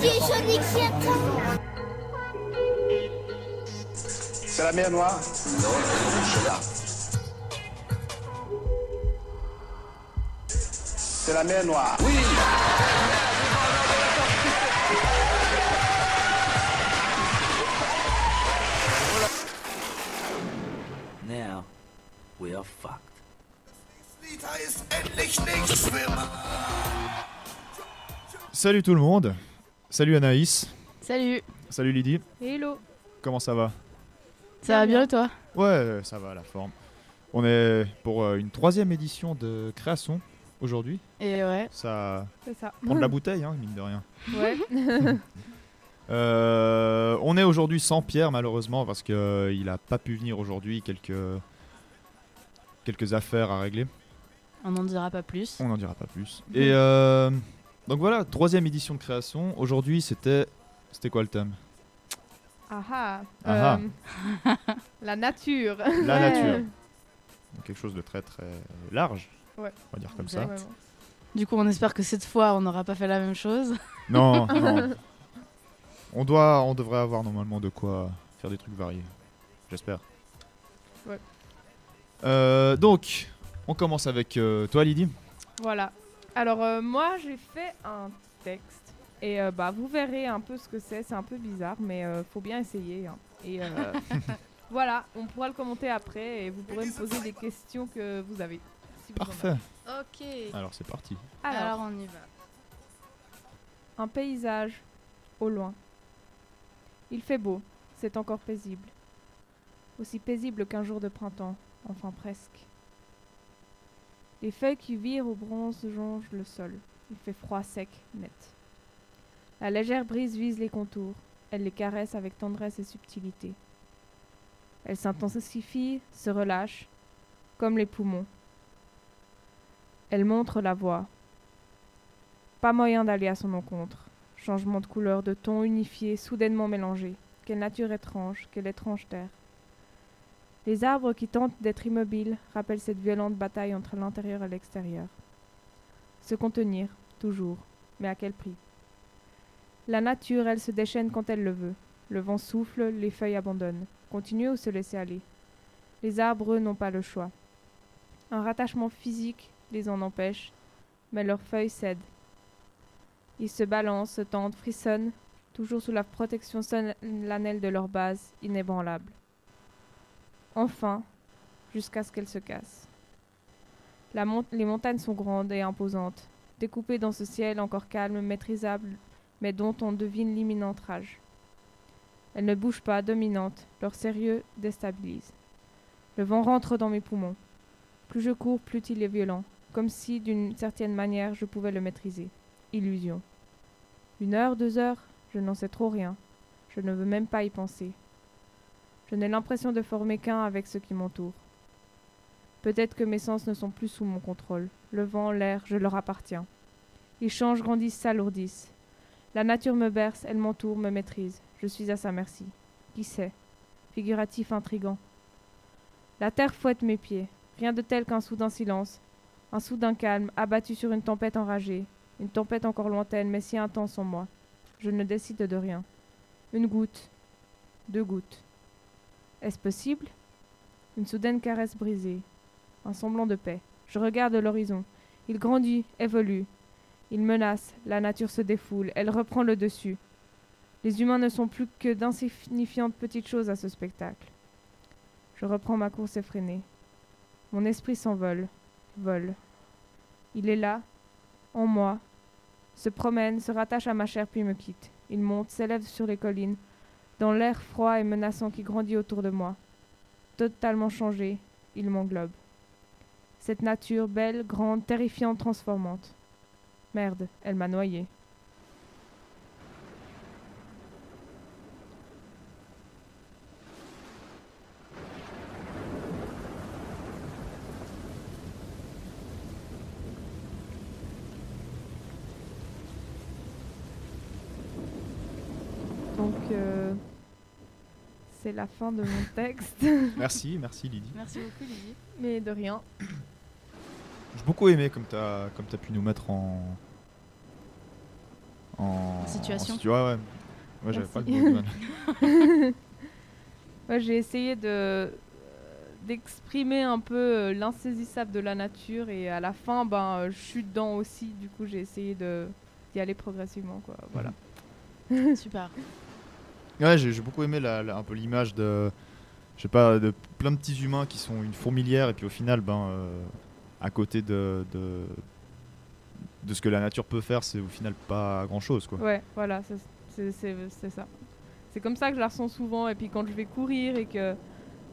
Monsieur. C'est la mer Noire Non, c'est là. C'est la mer Noire. Oui Now, we are fucked. Salut tout le monde. Salut Anaïs. Salut. Salut Lydie. Hello. Comment ça va? Ça va bien et toi? Ouais, ça va la forme. On est pour euh, une troisième édition de création aujourd'hui. Et ouais. Ça C'est ça. prend de la bouteille, hein, mine de rien. Ouais. Euh, on est aujourd'hui sans Pierre malheureusement parce qu'il il a pas pu venir aujourd'hui. Quelques quelques affaires à régler. On n'en dira pas plus. On n'en dira pas plus. Et euh, donc voilà, troisième édition de création. Aujourd'hui, c'était c'était quoi le thème? Ah ah. Euh, la nature. La Ouais. nature. Donc, quelque chose de très très large. Ouais. On va dire comme Ouais, ça. Ouais, ouais. Du coup, on espère que cette fois, on n'aura pas fait la même chose. Non, non. On doit, on devrait avoir normalement de quoi faire des trucs variés. J'espère. Ouais. Euh, donc, on commence avec euh, toi, Lydie? Voilà. Alors euh, moi j'ai fait un texte et euh, bah vous verrez un peu ce que c'est. C'est un peu bizarre mais euh, faut bien essayer. hein. Et euh, voilà, on pourra le commenter après et vous pourrez me poser des questions que vous avez. si vous en Parfait. Ok. Alors, c'est parti. Alors, on y va. un paysage au loin. Il fait beau, c'est encore paisible. Aussi paisible qu'un jour de printemps, enfin presque. Les feuilles qui virent au bronze jonchent le sol. Il fait froid, sec, net. La légère brise vise les contours. Elle les caresse avec tendresse et subtilité. Elle s'intensifie, se relâche, comme les poumons. Elle montre la voie. Pas moyen d'aller à son encontre. Changement de couleur, de ton unifié, soudainement mélangé. Quelle nature étrange, quelle étrange terre. Les arbres qui tentent d'être immobiles rappellent cette violente bataille entre l'intérieur et l'extérieur. Se contenir, toujours, mais à quel prix? La nature, elle se déchaîne quand elle le veut. Le vent souffle, les feuilles abandonnent. Continuer ou se laisser aller? Les arbres, eux, n'ont pas le choix. Un rattachement physique les en empêche, mais leurs feuilles cèdent. Ils se balancent, se tendent, frissonnent, toujours sous la protection solennelle de leur base inébranlable. Enfin, jusqu'à ce qu'elles se mont- les montagnes sont grandes et imposantes, découpées dans ce ciel encore calme, maîtrisable, mais dont on devine l'imminente rage. Elles ne bougent pas, dominantes, leur sérieux déstabilise. Le vent rentre dans mes poumons. Plus je cours, plus il est violent, comme si, d'une certaine manière, je pouvais le maîtriser. Illusion. Une heure, deux heures, je n'en sais trop rien. Je ne veux même pas y penser. Je n'ai l'impression de former qu'un avec ce qui m'entoure. Peut-être que mes sens ne sont plus sous mon contrôle. Le vent, l'air, je leur appartiens. Ils changent, grandissent, s'alourdissent. La nature me berce, elle m'entoure, me maîtrise. Je suis à sa merci. Qui sait? Figuratif intrigant. La terre fouette mes pieds. Rien de tel qu'un soudain silence. Un soudain calme, abattu sur une tempête enragée. Une tempête encore lointaine, mais si intense en moi. Je ne décide de rien. Une goutte. Deux gouttes. Est-ce possible? Une soudaine caresse brisée. Un semblant de paix. Je regarde l'horizon. Il grandit, évolue. Il menace, la nature se défoule, elle reprend le dessus. Les humains ne sont plus que d'insignifiantes petites choses à ce spectacle. Je reprends ma course effrénée. Mon esprit s'envole, vole. Il est là, en moi, se promène, se rattache à ma chair puis me quitte. Il monte, s'élève sur les collines, dans l'air froid et menaçant qui grandit autour de moi. Totalement changé, il m'englobe. Cette nature belle, grande, terrifiante, transformante. Merde, elle m'a noyé. Donc, euh, c'est la fin de mon texte. Merci, merci Lydie. Merci beaucoup, Lydie. Mais de rien. J'ai beaucoup aimé comme tu as, comme as pu nous mettre en. en situation. en situ- ouais, ouais. Ouais, j'avais pas le mot de mal. Ouais, j'ai essayé de euh, d'exprimer un peu euh, l'insaisissable de la nature et à la fin, ben, euh, je suis dedans aussi. Du coup, j'ai essayé de d'y aller progressivement, quoi. Voilà. Super. Ouais, j'ai beaucoup aimé la- la- un peu l'image de, je sais pas, de plein de petits humains qui sont une fourmilière et puis au final, ben, euh, à côté de, de de ce que la nature peut faire, c'est au final pas grand chose, quoi. Ouais, voilà, c'est- ça. C'est comme ça que je la ressens souvent. Et puis quand je vais courir et que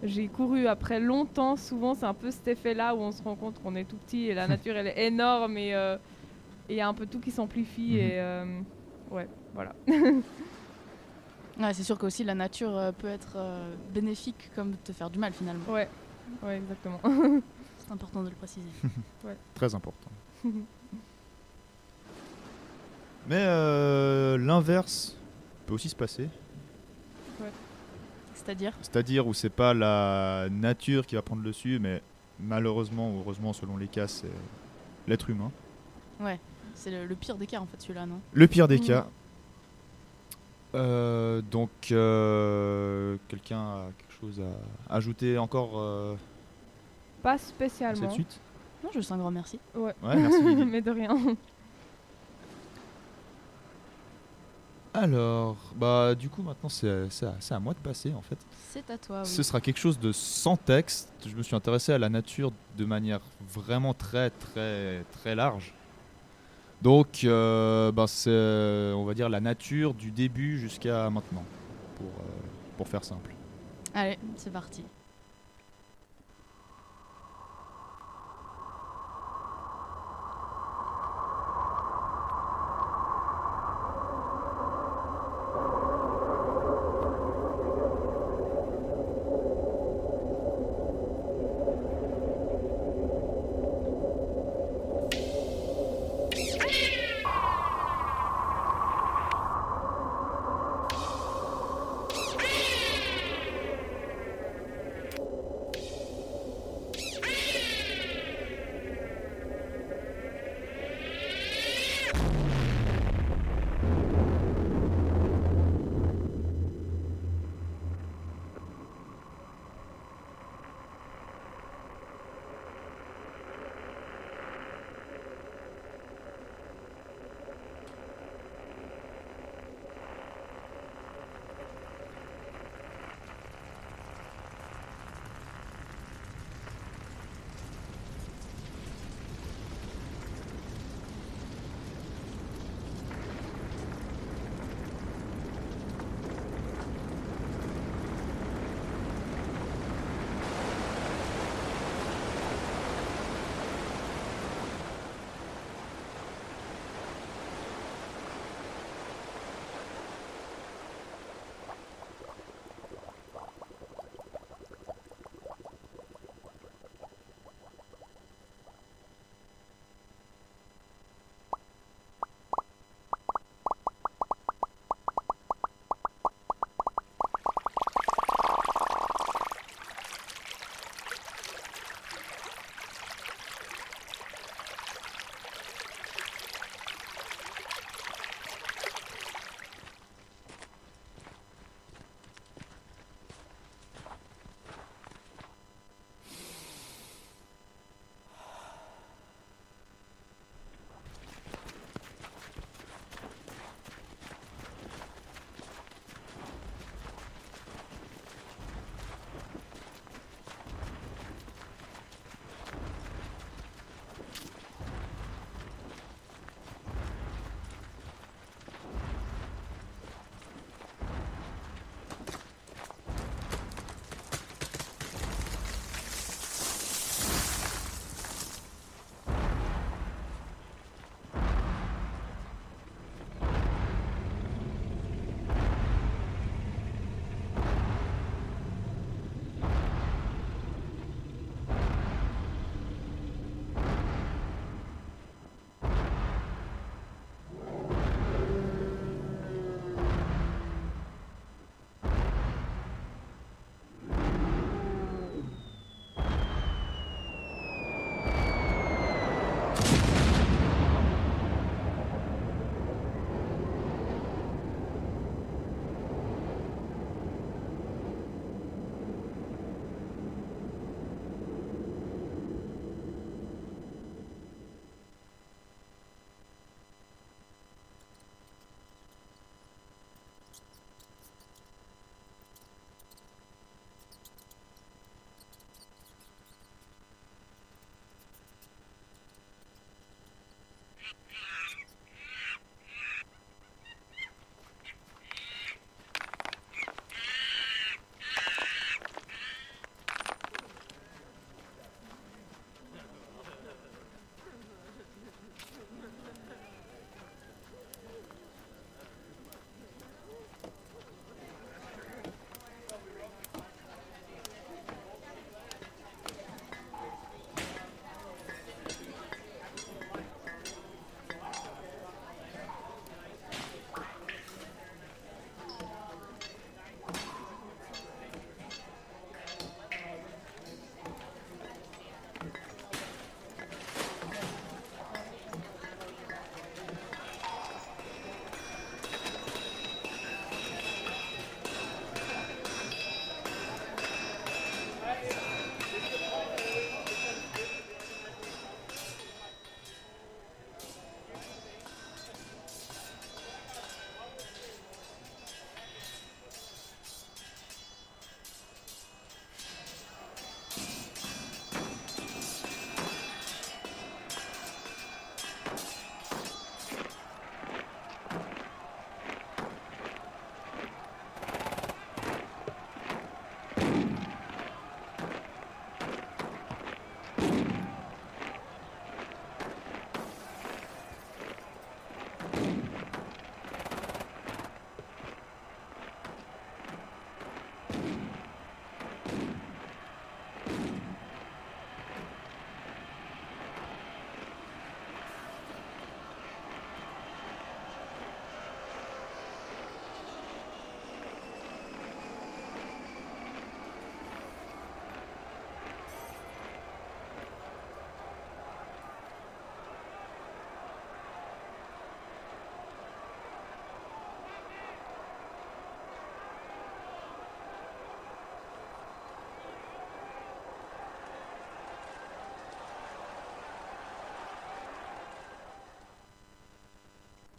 j'ai couru après longtemps, souvent c'est un peu cet effet-là où on se rend compte qu'on est tout petit et la nature elle est énorme et euh, et il y a un peu tout qui s'amplifie. Mhm. Et euh, ouais, voilà. Ouais, c'est sûr qu'aussi la nature euh, peut être euh, bénéfique comme te faire du mal finalement. Ouais, ouais, exactement. C'est important de le préciser. Très important. Mais euh, l'inverse peut aussi se passer. C'est-à-dire? C'est-à-dire où c'est pas la nature qui va prendre le dessus, mais malheureusement ou heureusement selon les cas, c'est l'être humain. Ouais, c'est le, le pire des cas en fait celui-là, non? Le pire des cas. Euh, donc, euh, quelqu'un a quelque chose à ajouter encore euh, Pas à spécialement. cette suite? Non, juste un grand merci. Ouais. Ouais, merci. Mais de rien. Alors, bah du coup maintenant c'est c'est à, c'est à moi de passer en fait. C'est à toi, oui. Ce sera quelque chose de sans texte. Je me suis intéressé à la nature de manière vraiment très très très large. Donc, euh, bah, c'est, on va dire, la nature du début jusqu'à maintenant, pour, euh, pour faire simple. Allez, c'est parti.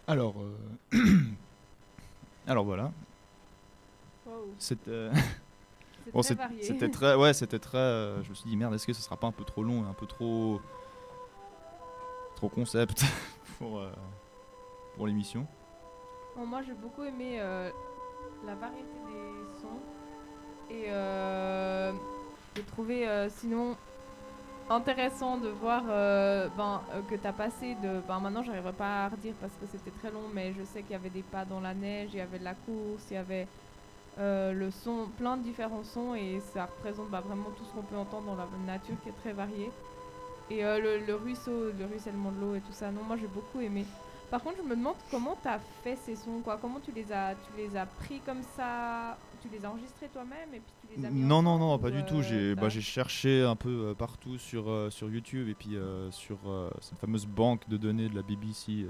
Alors, euh, alors voilà. Wow. C'était euh, bon, très c'est- varié. c'était très, ouais, c'était très. euh, je me suis dit merde, est-ce que ce sera pas un peu trop long et un peu trop, trop concept pour euh, pour l'émission? Bon, moi, j'ai beaucoup aimé euh, la variété des sons. Et euh, j'ai trouvé euh, sinon intéressant de voir euh, ben, euh, que tu as passé de. Ben, maintenant, j'arriverai pas à redire parce que c'était très long, mais je sais qu'il y avait des pas dans la neige, il y avait de la course, il y avait euh, le son, plein de différents sons, et ça représente bah, vraiment tout ce qu'on peut entendre dans la nature qui est très varié. Et le, le ruisseau, le ruissellement de l'eau et tout ça, non, moi j'ai beaucoup aimé. Par contre, je me demande comment tu as fait ces sons, quoi? Comment tu les as, tu les as pris comme ça, tu les as enregistrés toi-même et puis tu les as mis Non, non, non, pas du tout. euh, J'ai t'as- bah, j'ai cherché un peu euh, partout sur, euh, sur YouTube et puis sur cette fameuse banque de données de la BBC.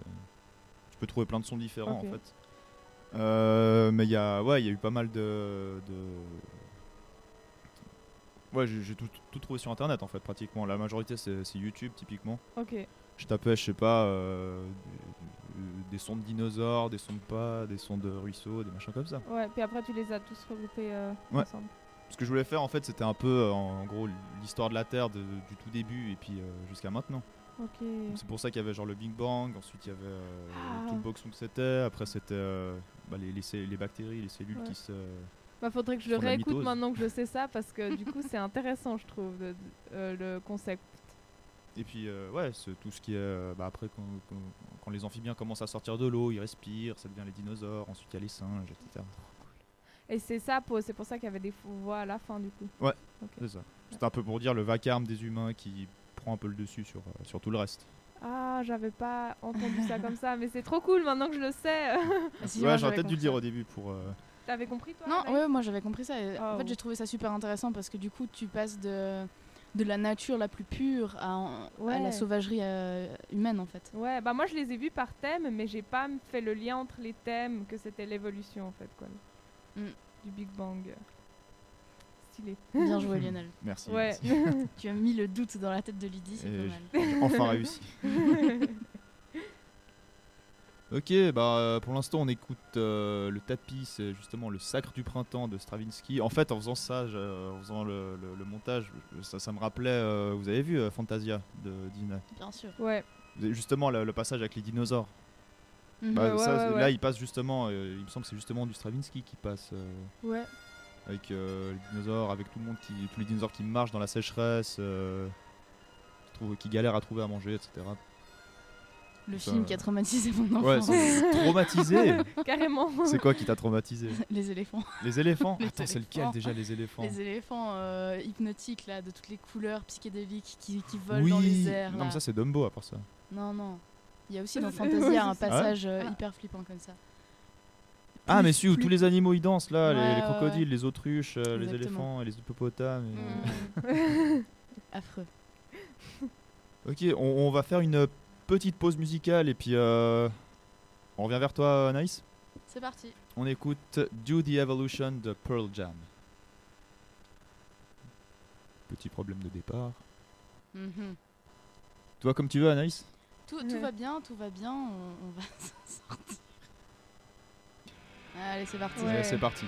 tu peux trouver plein de sons différents en fait. Euh, mais il y a, ouais, il y a eu pas mal de. de- Ouais, j'ai j'ai tout, tout trouvé sur internet en fait, pratiquement. La majorité c'est c'est YouTube typiquement. Ok. Je tapais, je sais pas, euh, des, des sons de dinosaures, des sons de pas, des sons de ruisseaux, des machins comme ça. Ouais, puis après tu les as tous regroupés euh, Ouais. ensemble. Ce que je voulais faire en fait, c'était un peu euh, en, gros l'histoire de la Terre de- du tout début et puis euh, jusqu'à maintenant. Ok. C'est pour ça qu'il y avait genre le Big Bang, ensuite il y avait euh, Ah. tout le boxon que c'était, après c'était euh, bah, les, les, les bactéries, les cellules Ouais. qui se. Bah faudrait que je le réécoute maintenant que je sais ça parce que du coup c'est intéressant je trouve euh, le concept. Et puis euh, ouais, c'est tout ce qui est. euh, bah, après, quand, quand- quand les amphibiens commencent à sortir de l'eau, ils respirent, ça devient les dinosaures, ensuite il y a les singes, etc. Et c'est ça, pour- c'est pour ça qu'il y avait des faux voix à la fin du coup. C'est ça. C'est un peu pour dire le vacarme des humains qui prend un peu le dessus sur, euh, sur tout le reste. Ah, j'avais pas entendu ça comme ça, mais c'est trop cool maintenant que je le sais. Si, ouais, j'aurais peut-être dû le dire au début pour. euh, T'avais compris toi Non, ouais, moi j'avais compris ça. et En Oh. fait, j'ai trouvé ça super intéressant parce que du coup, tu passes de, de la nature la plus pure à, la sauvagerie euh, humaine en fait. Ouais, bah moi je les ai vus par thème, mais j'ai pas fait le lien entre les thèmes que c'était l'évolution en fait quoi. Mm. Du Big Bang. Stylé. Bien joué, Lionel. Merci. Ouais. merci. tu as mis le doute dans la tête de Lydie, c'est pas mal. Enfin réussi. Ok, bah euh, pour l'instant on écoute euh, le tapis, c'est justement le sacre du printemps de Stravinsky. En fait, en faisant ça, je- en faisant le, le- le montage, ça, ça me rappelait, euh, vous avez vu euh, Fantasia de Dina Bien sûr. ouais. Justement le, le passage avec les dinosaures. Mhm. Bah, ouais, ça, ouais, Là ouais. il passe justement, euh, il me semble que c'est justement du Stravinsky qui passe euh, Ouais. avec euh, les dinosaures, avec tout le monde qui, tous les dinosaures qui marchent dans la sécheresse, euh, qui, trouvent- qui galèrent à trouver à manger, etc. Le film qui a traumatisé mon enfant. Ouais, c'est traumatisé. Carrément. C'est quoi qui t'a traumatisé? Les éléphants. Les éléphants? Les Attends, c'est lequel déjà les éléphants? Les éléphants euh, hypnotiques là, de toutes les couleurs psychédéliques qui, qui volent Oui, dans les airs. non là. mais ça c'est Dumbo à part ça. Non, non. Il y a aussi dans Fantasia un ça. passage euh, Ah. hyper flippant comme ça. Ah mais si où tous les animaux ils dansent là, les, Ouais, les ouais, crocodiles, ouais. les autruches, euh, les éléphants et les hippopotames. et- Mm. Affreux. Ok, on, on va faire une petite pause musicale et puis euh, on revient vers toi Naïs. C'est parti. On écoute Do the Evolution de Pearl Jam. Petit problème de départ. Mhm. Toi comme tu veux Anaïs Tout, tout va bien, tout va bien, on, on va s'en sortir. Allez, c'est parti. Ouais. Allez, C'est parti.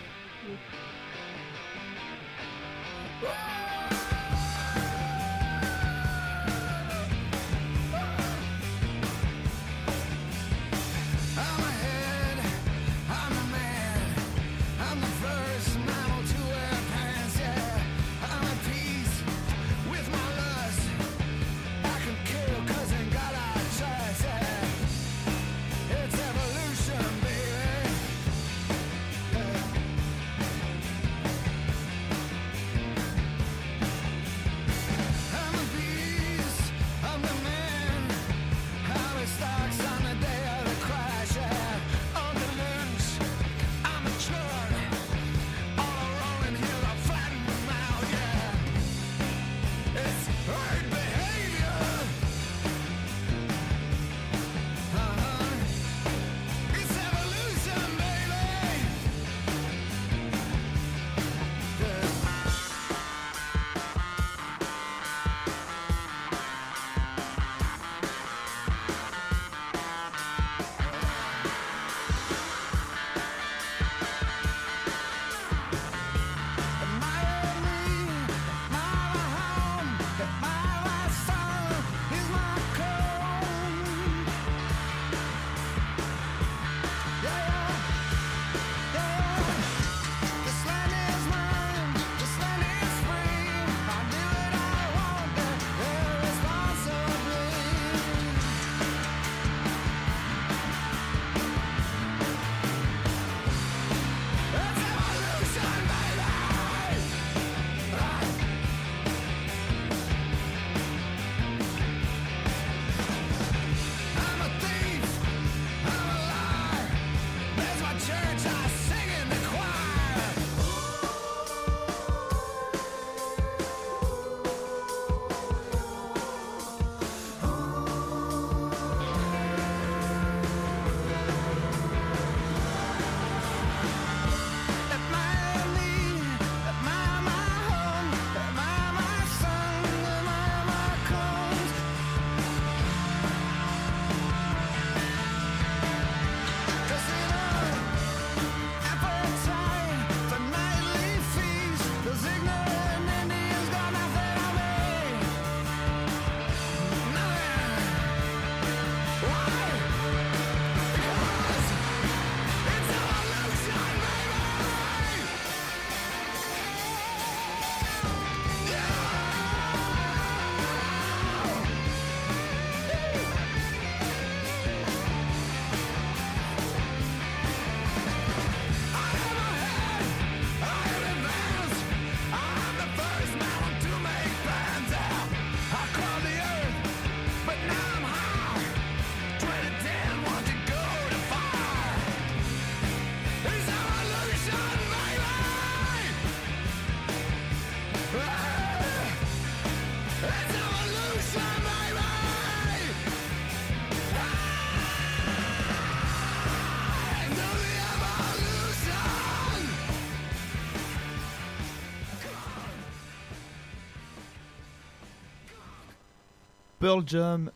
Pearl Jam,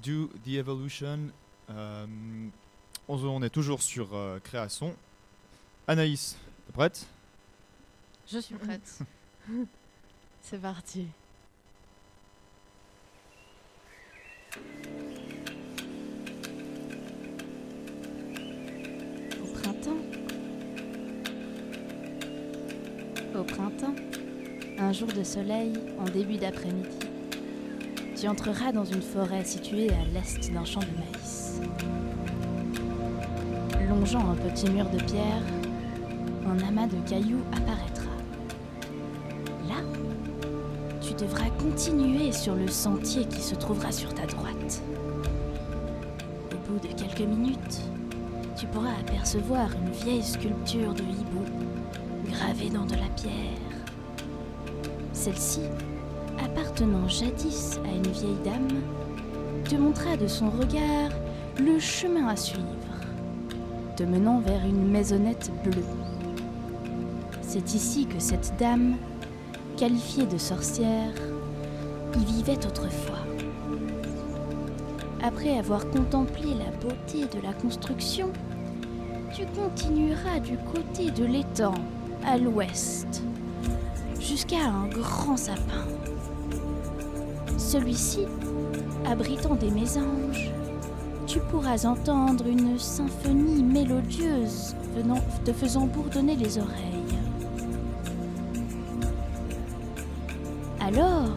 Do the Evolution. Euh, on, est toujours sur euh, création. Anaïs, t'es prête? Je suis prête. C'est parti. Au printemps. Au printemps, un jour de soleil en début d'après-midi, tu entreras dans une forêt située à l'est d'un champ de maïs. Longeant un petit mur de pierre, un amas de cailloux apparaîtra. Là, tu devras continuer sur le sentier qui se trouvera sur ta droite. Au bout de quelques minutes, tu pourras apercevoir une vieille sculpture de hibou gravée dans de la pierre. Celle-ci, appartenant jadis à une vieille dame, te montra de son regard le chemin à suivre, te menant vers une maisonnette bleue. C'est ici que cette dame, qualifiée de sorcière, y vivait autrefois. Après avoir contemplé la beauté de la construction, tu continueras du côté de l'étang, à l'ouest, jusqu'à un grand sapin. Celui-ci, abritant des mésanges, tu pourras entendre une symphonie mélodieuse te faisant bourdonner les oreilles. Alors,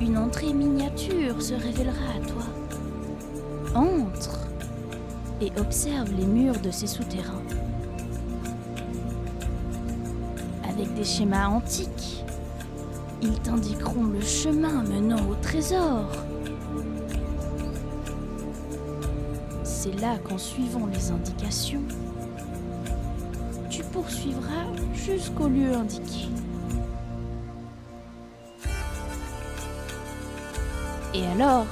une entrée miniature se révélera à toi. Entre et observe les murs de ces souterrains. Avec des schémas antiques, ils t'indiqueront le chemin menant au trésor. C'est là qu'en suivant les indications, tu poursuivras jusqu'au lieu indiqué. Et alors,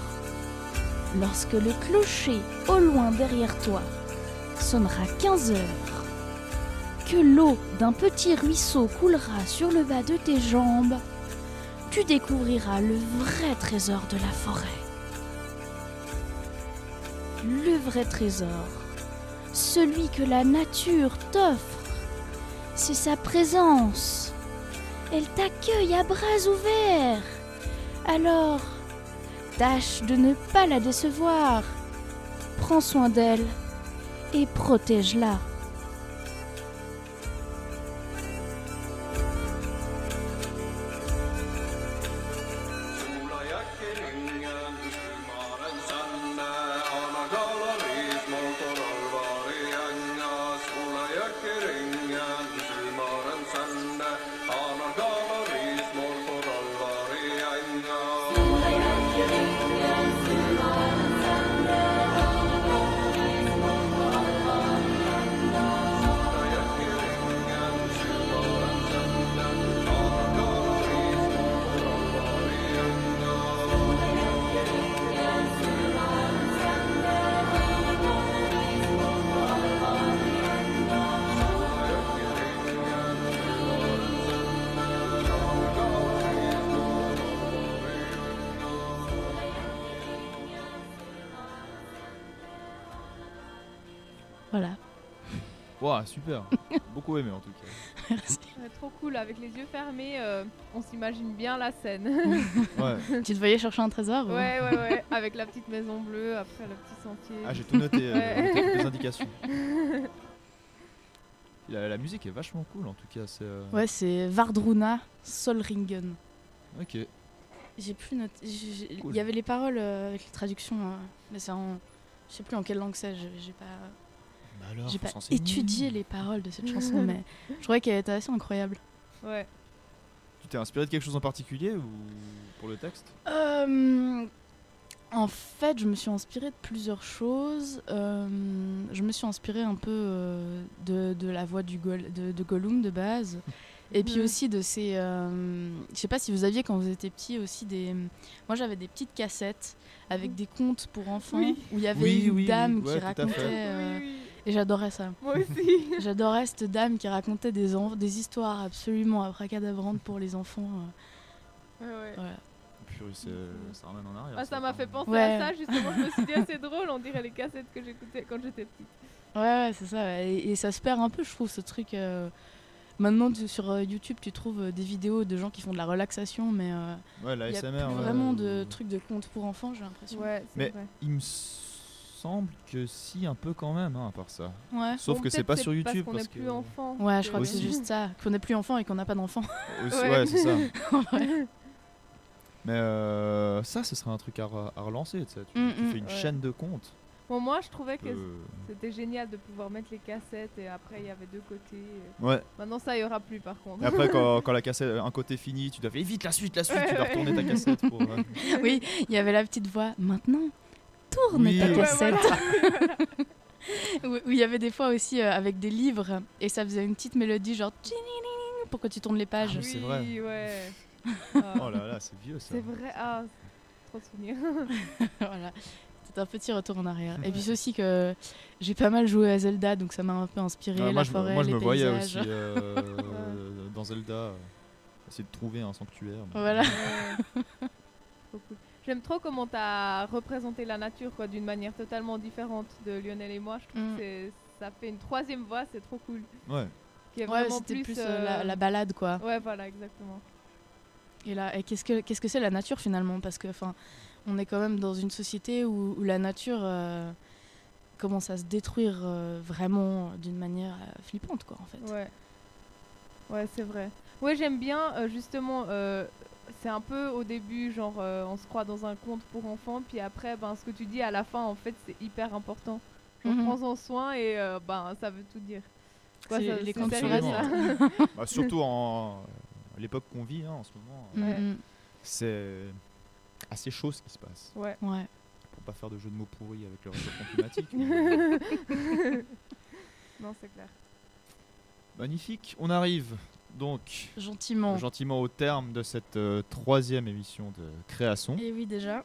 lorsque le clocher au loin derrière toi sonnera 15 heures, que l'eau d'un petit ruisseau coulera sur le bas de tes jambes, tu découvriras le vrai trésor de la forêt. Le vrai trésor, celui que la nature t'offre, c'est sa présence. Elle t'accueille à bras ouverts. Alors, tâche de ne pas la décevoir. Prends soin d'elle et protège-la. Voilà. Waouh, super. Beaucoup aimé en tout cas. Ouais, trop cool, avec les yeux fermés, euh, on s'imagine bien la scène. Ouais. Tu te voyais chercher un trésor ou- ouais, ouais, ouais, avec la petite maison bleue, après le petit sentier. Ah, j'ai tout noté, euh, Ouais. quelques indications. La, la musique est vachement cool en tout cas. C'est, euh, Ouais, c'est Vardruna Solringen. Ok. J'ai plus noté. Il Cool. y avait les paroles euh, avec les traductions, euh, mais c'est en. Je sais plus en quelle langue c'est. J'ai pas, alors, j'ai pas étudié les paroles de cette chanson, mais je trouvais qu'elle était assez incroyable. Ouais. Tu t'es inspiré de quelque chose en particulier ou pour le texte? Euh, en fait, je me suis inspirée de plusieurs choses. Euh, je me suis inspirée un peu euh, de, de la voix du Gol- de, de Gollum de base. Et puis aussi de ces. euh, je sais pas si vous aviez quand vous étiez petit aussi des. Moi j'avais des petites cassettes avec des contes pour enfants Oui. où il y avait Oui, une oui, dame oui. qui Ouais, racontait. Euh. Et j'adorais ça. Moi aussi. J'adorais cette dame qui racontait des, en- des histoires absolument abracadabrantes pour les enfants. euh, Ouais, ouais. voilà. Puis purée, c'est- ça ramène en arrière. Ah, ça m'a fait penser Ouais. à ça, justement. Je me suis dit, ah, c'est drôle, on dirait les cassettes que j'écoutais quand j'étais petite. Ouais, ouais, c'est ça. Et, et ça se perd un peu, je trouve, ce truc. euh, Maintenant, tu- sur euh, YouTube, tu trouves euh, des vidéos de gens qui font de la relaxation, mais euh, Ouais, la il y a SMR. plus ouais, vraiment euh, de trucs de contes pour enfants, j'ai l'impression. Ouais, c'est Mais- vrai. Il me semble que si, un peu quand même, hein, à part ça. Ouais. Sauf Bon, que c'est pas sur YouTube. Parce qu'on n'est que- plus enfant. Ouais, je crois que c'est juste ça. Qu'on n'est plus enfant et qu'on n'a pas d'enfant. Ouais. ouais, c'est ça. Mais euh, ça, ce serait un truc à, re- à relancer. Tu, Mm, tu mm. fais une Ouais. chaîne de comptes. Bon, moi, je trouvais que Euh, c'était génial de pouvoir mettre les cassettes et après, il y avait deux côtés. Ouais. Maintenant, ça, il y aura plus, par contre. Et après, quand, quand la cassette, un côté fini, tu dois faire vite la suite, la suite. Ouais, tu dois ouais. retourner ta cassette pour. euh, oui, il y avait la petite voix. Maintenant, tourne Oui. ta Ouais, cassette. où, où il y avait des fois aussi euh, avec des livres et ça faisait une petite mélodie genre pour que tu tournes les pages. Ah, c'est vrai. Oui, ouais. Oh là là, c'est vieux ça. C'est vrai. Ah, trop de souvenirs. voilà. C'est un petit retour en arrière. Et puis c'est aussi que j'ai pas mal joué à Zelda, donc ça m'a un peu inspiré. Ouais, la moi, je, me- forêt, moi, je les me voyais paysages. aussi euh, dans Zelda essayer de trouver un sanctuaire. mais- Voilà. Ouais. Trop cool. J'aime trop comment tu as représenté la nature quoi, d'une manière totalement différente de Lionel et moi. Je trouve Mm. que c'est- ça fait une troisième voix, c'est trop cool. Ouais. Qui est Ouais, vraiment plus, plus, euh, la, euh, la balade quoi. Ouais, voilà, exactement. Et là, et qu'est-ce que qu'est-ce que c'est la nature finalement? Parce que enfin, on est quand même dans une société où, où la nature euh, commence à se détruire euh, vraiment d'une manière euh, flippante quoi en fait. Ouais. Ouais, c'est vrai. Ouais, j'aime bien euh, justement. Euh, c'est un peu au début, genre, euh, on se croit dans un conte pour enfants, puis après, ben, ce que tu dis à la fin, en fait, c'est hyper important. Genre, Mhm. prends-en soin et euh, ben, ça veut tout dire. Quoi, ça- les contes. Bah, surtout en l'époque qu'on vit hein, en ce moment, Mm, Ouais. mm. c'est assez chaud ce qui se passe. Ouais. Ouais. Pour pas faire de jeu de mots pourris avec le réchauffement climatique. mais- non, c'est clair. Magnifique. On arrive donc Gentiment. gentiment au terme de cette euh, troisième émission de création. Et oui déjà.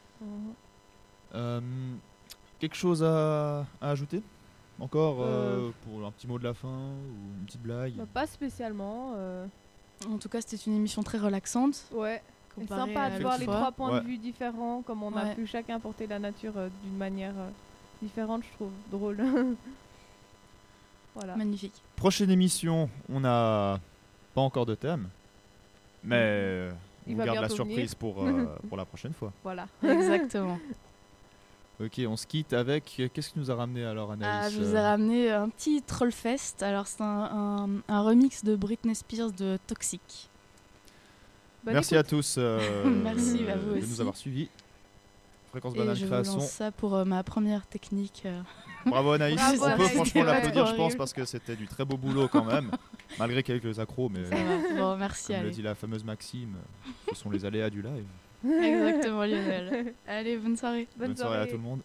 Euh, quelque chose à, à ajouter Encore euh, Euh. pour un petit mot de la fin ou une petite blague Bah, pas spécialement. euh, En tout cas, c'était une émission très relaxante. Ouais. Et comparée sympa de voir les trois points Ouais. de vue différents, comme on a pu chacun porter la nature euh, d'une manière euh, différente, je trouve drôle. voilà. Magnifique. Prochaine émission, on n'a pas encore de thème, mais euh, Il on garde la venir. surprise pour, euh, pour la prochaine fois. Voilà. Exactement. Ok, on se quitte avec. euh, Qu'est-ce qui nous a ramené alors, Ah, Anaïs je vous ai euh, ramené un petit Trollfest. Alors, c'est un, un- un remix de Britney Spears de Toxic. Bonne Merci écoute. à tous euh, Merci, bah, vous de aussi. nous avoir suivis. Fréquence Et Banane je vous Création. lance ça pour euh, ma première technique. euh. Bravo Anaïs. Bravo, on peut Anaïs. franchement l'applaudir, je pense, parce que c'était du très beau boulot quand même, malgré quelques accros, mais Ça va. Bon, merci. comme le dit la fameuse Maxime, ce sont les aléas du live. Exactement, Lionel. Allez, bonne soirée. Bonne, soirée à tout le monde.